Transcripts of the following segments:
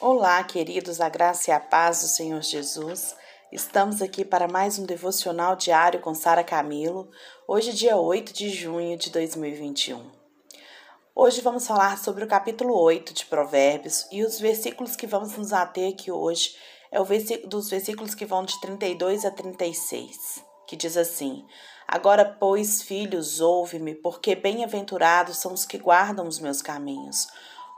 Olá, queridos, a graça e a paz do Senhor Jesus. Estamos aqui para mais um devocional diário com Sara Camilo, hoje, dia 8 de junho de 2021. Hoje vamos falar sobre o capítulo 8 de Provérbios e os versículos que vamos nos ater aqui hoje é o dos versículos que vão de 32 a 36, que diz assim: Agora, pois, filhos, ouve-me, porque bem-aventurados são os que guardam os meus caminhos.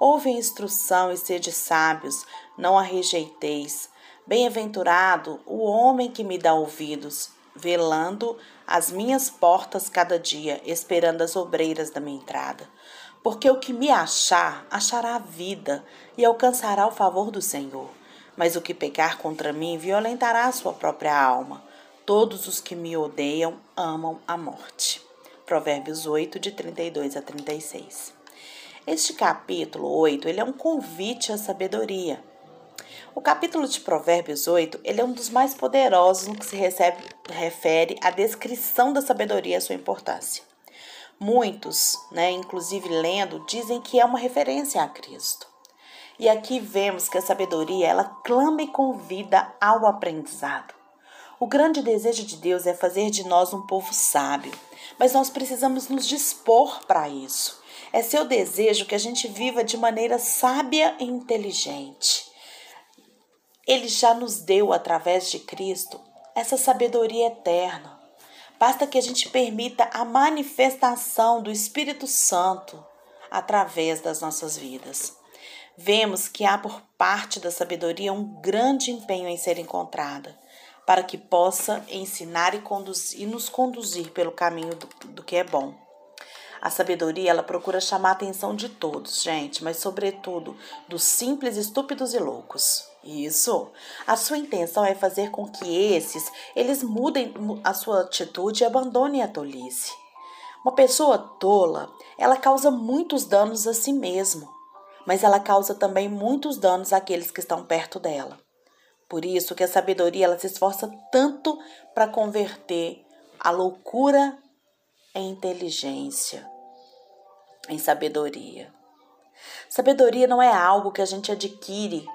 Ouve a instrução e sede sábios, não a rejeiteis. Bem-aventurado o homem que me dá ouvidos, velando as minhas portas cada dia, esperando as obreiras da minha entrada. Porque o que me achar, achará a vida e alcançará o favor do Senhor. Mas o que pecar contra mim, violentará a sua própria alma. Todos os que me odeiam amam a morte. Provérbios 8, de 32 a 36. Este capítulo 8 ele é um convite à sabedoria. O capítulo de Provérbios 8 ele é um dos mais poderosos no que se recebe, refere à descrição da sabedoria e a sua importância. Muitos, né, inclusive lendo, dizem que é uma referência a Cristo. E aqui vemos que a sabedoria ela clama e convida ao aprendizado. O grande desejo de Deus é fazer de nós um povo sábio, mas nós precisamos nos dispor para isso. É seu desejo que a gente viva de maneira sábia e inteligente. Ele já nos deu, através de Cristo, essa sabedoria eterna. Basta que a gente permita a manifestação do Espírito Santo através das nossas vidas. Vemos que há por parte da sabedoria um grande empenho em ser encontrada, para que possa ensinar e, conduzir, e nos conduzir pelo caminho do, do que é bom. A sabedoria, ela procura chamar a atenção de todos, gente, mas sobretudo dos simples, estúpidos e loucos. Isso. A sua intenção é fazer com que esses, eles mudem a sua atitude e abandonem a tolice. Uma pessoa tola, ela causa muitos danos a si mesmo, mas ela causa também muitos danos àqueles que estão perto dela. Por isso que a sabedoria ela se esforça tanto para converter a loucura em inteligência, em sabedoria. Sabedoria não é algo que a gente adquire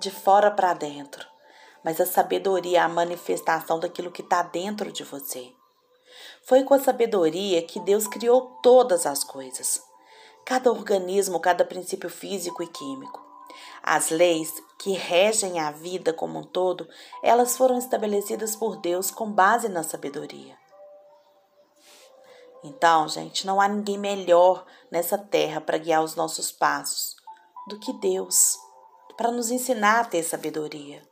de fora para dentro, mas a sabedoria é a manifestação daquilo que está dentro de você. Foi com a sabedoria que Deus criou todas as coisas, cada organismo, cada princípio físico e químico. As leis que regem a vida como um todo, elas foram estabelecidas por Deus com base na sabedoria. Então, gente, não há ninguém melhor nessa terra para guiar os nossos passos do que Deus, para nos ensinar a ter sabedoria.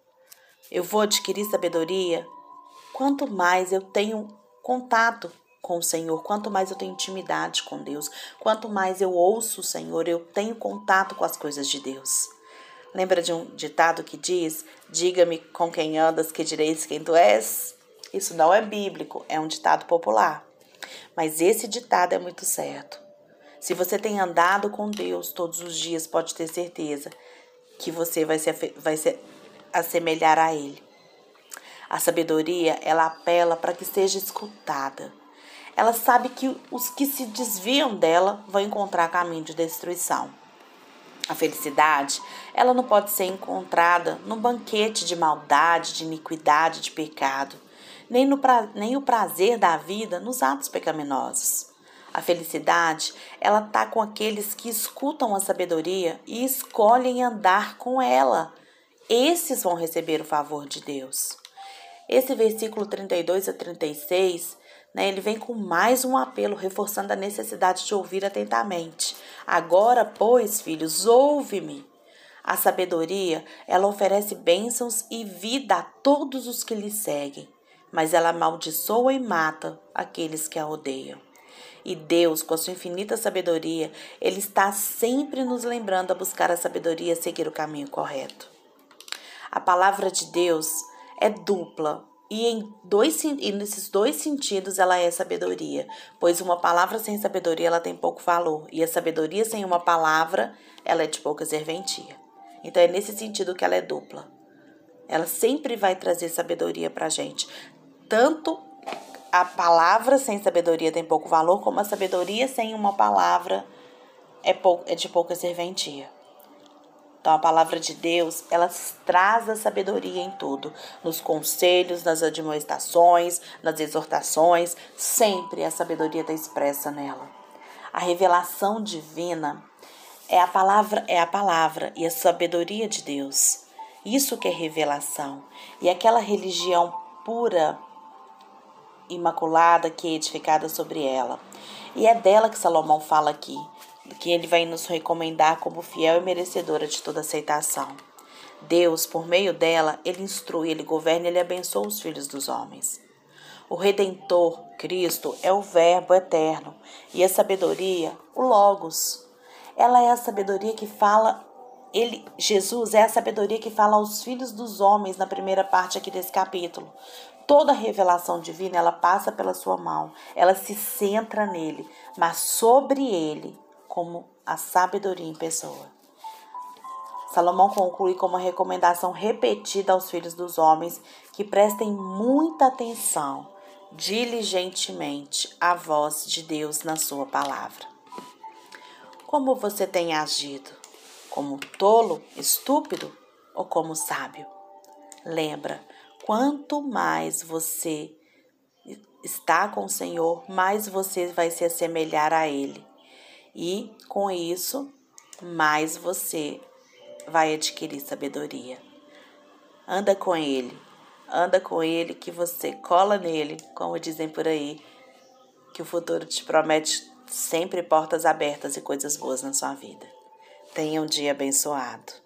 Eu vou adquirir sabedoria quanto mais eu tenho contato com o Senhor, quanto mais eu tenho intimidade com Deus, quanto mais eu ouço o Senhor, eu tenho contato com as coisas de Deus. Lembra de um ditado que diz: Diga-me com quem andas, que direis quem tu és? Isso não é bíblico, é um ditado popular. Mas esse ditado é muito certo. Se você tem andado com Deus todos os dias, pode ter certeza que você vai se, vai se assemelhar a Ele. A sabedoria, ela apela para que seja escutada. Ela sabe que os que se desviam dela vão encontrar caminho de destruição. A felicidade, ela não pode ser encontrada num banquete de maldade, de iniquidade, de pecado nem, no pra, nem o prazer da vida nos atos pecaminosos. A felicidade, ela está com aqueles que escutam a sabedoria e escolhem andar com ela. Esses vão receber o favor de Deus. Esse versículo 32 a 36, né, ele vem com mais um apelo, reforçando a necessidade de ouvir atentamente. Agora, pois, filhos, ouve-me. A sabedoria, ela oferece bênçãos e vida a todos os que lhe seguem mas ela amaldiçoa e mata aqueles que a odeiam. E Deus, com a sua infinita sabedoria, Ele está sempre nos lembrando a buscar a sabedoria e seguir o caminho correto. A palavra de Deus é dupla e em dois e nesses dois sentidos ela é sabedoria, pois uma palavra sem sabedoria ela tem pouco valor e a sabedoria sem uma palavra ela é de pouca serventia. Então é nesse sentido que ela é dupla. Ela sempre vai trazer sabedoria para a gente, tanto a palavra sem sabedoria tem pouco valor, como a sabedoria sem uma palavra é, é de pouca serventia. Então a palavra de Deus, ela traz a sabedoria em tudo, nos conselhos, nas admoestações, nas exortações, sempre a sabedoria está expressa nela. A revelação divina é a palavra, é a palavra e a sabedoria de Deus. Isso que é revelação. E aquela religião pura, imaculada que é edificada sobre ela. E é dela que Salomão fala aqui que ele vai nos recomendar como fiel e merecedora de toda aceitação. Deus, por meio dela, ele instrui, ele governa e ele abençoa os filhos dos homens. O Redentor, Cristo, é o Verbo eterno e a sabedoria, o Logos. Ela é a sabedoria que fala, ele, Jesus é a sabedoria que fala aos filhos dos homens na primeira parte aqui desse capítulo. Toda revelação divina, ela passa pela sua mão, ela se centra nele, mas sobre ele como a sabedoria em pessoa. Salomão conclui com uma recomendação repetida aos filhos dos homens que prestem muita atenção diligentemente à voz de Deus na sua palavra. Como você tem agido? Como tolo, estúpido ou como sábio? Lembra, quanto mais você está com o Senhor, mais você vai se assemelhar a Ele e com isso, mais você vai adquirir sabedoria. Anda com ele, anda com ele que você cola nele, como dizem por aí, que o futuro te promete sempre portas abertas e coisas boas na sua vida. Tenha um dia abençoado.